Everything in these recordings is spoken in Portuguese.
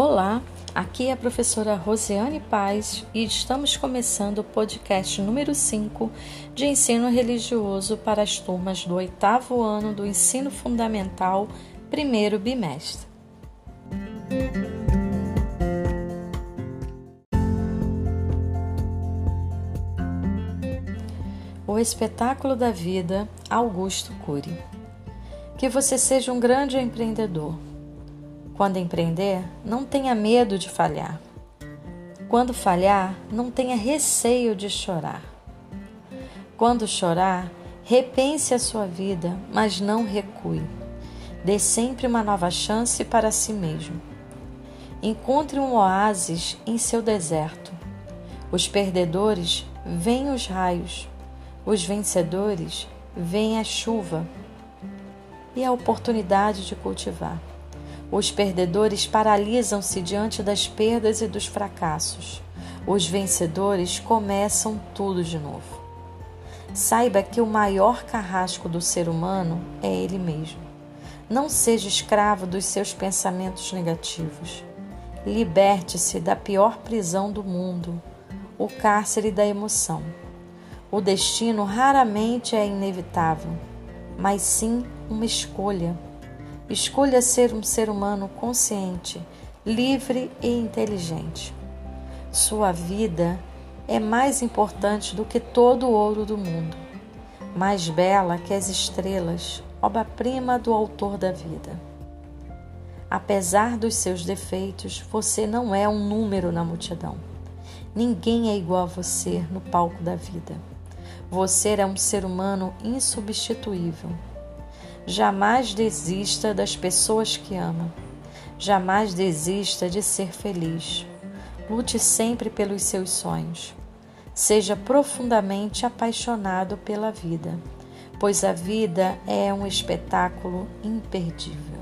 Olá, aqui é a professora Rosiane Paz e estamos começando o podcast número 5 de ensino religioso para as turmas do oitavo ano do ensino fundamental, primeiro bimestre. O espetáculo da vida, Augusto Cury. Que você seja um grande empreendedor quando empreender, não tenha medo de falhar. Quando falhar, não tenha receio de chorar. Quando chorar, repense a sua vida, mas não recue. Dê sempre uma nova chance para si mesmo. Encontre um oásis em seu deserto. Os perdedores veem os raios, os vencedores veem a chuva e a oportunidade de cultivar. Os perdedores paralisam-se diante das perdas e dos fracassos. Os vencedores começam tudo de novo. Saiba que o maior carrasco do ser humano é ele mesmo. Não seja escravo dos seus pensamentos negativos. Liberte-se da pior prisão do mundo, o cárcere da emoção. O destino raramente é inevitável, mas sim uma escolha. Escolha ser um ser humano consciente, livre e inteligente. Sua vida é mais importante do que todo o ouro do mundo, mais bela que as estrelas, obra-prima do autor da vida. Apesar dos seus defeitos, você não é um número na multidão. Ninguém é igual a você no palco da vida. Você é um ser humano insubstituível Jamais desista das pessoas que ama. Jamais desista de ser feliz. Lute sempre pelos seus sonhos. Seja profundamente apaixonado pela vida, pois a vida é um espetáculo imperdível.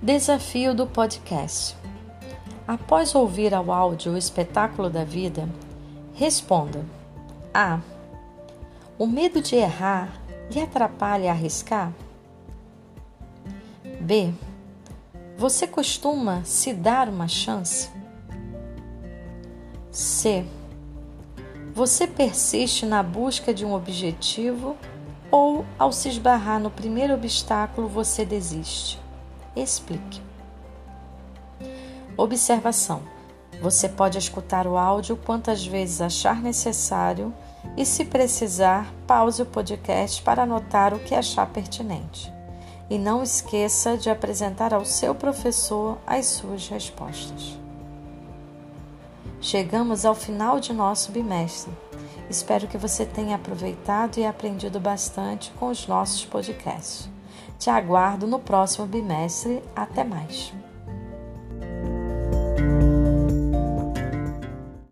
Desafio do podcast. Após ouvir ao áudio o espetáculo da vida, responda: A. O medo de errar lhe atrapalha a arriscar? B. Você costuma se dar uma chance? C. Você persiste na busca de um objetivo ou, ao se esbarrar no primeiro obstáculo, você desiste? Explique. Observação: você pode escutar o áudio quantas vezes achar necessário e, se precisar, pause o podcast para anotar o que achar pertinente. E não esqueça de apresentar ao seu professor as suas respostas. Chegamos ao final de nosso bimestre. Espero que você tenha aproveitado e aprendido bastante com os nossos podcasts. Te aguardo no próximo bimestre. Até mais!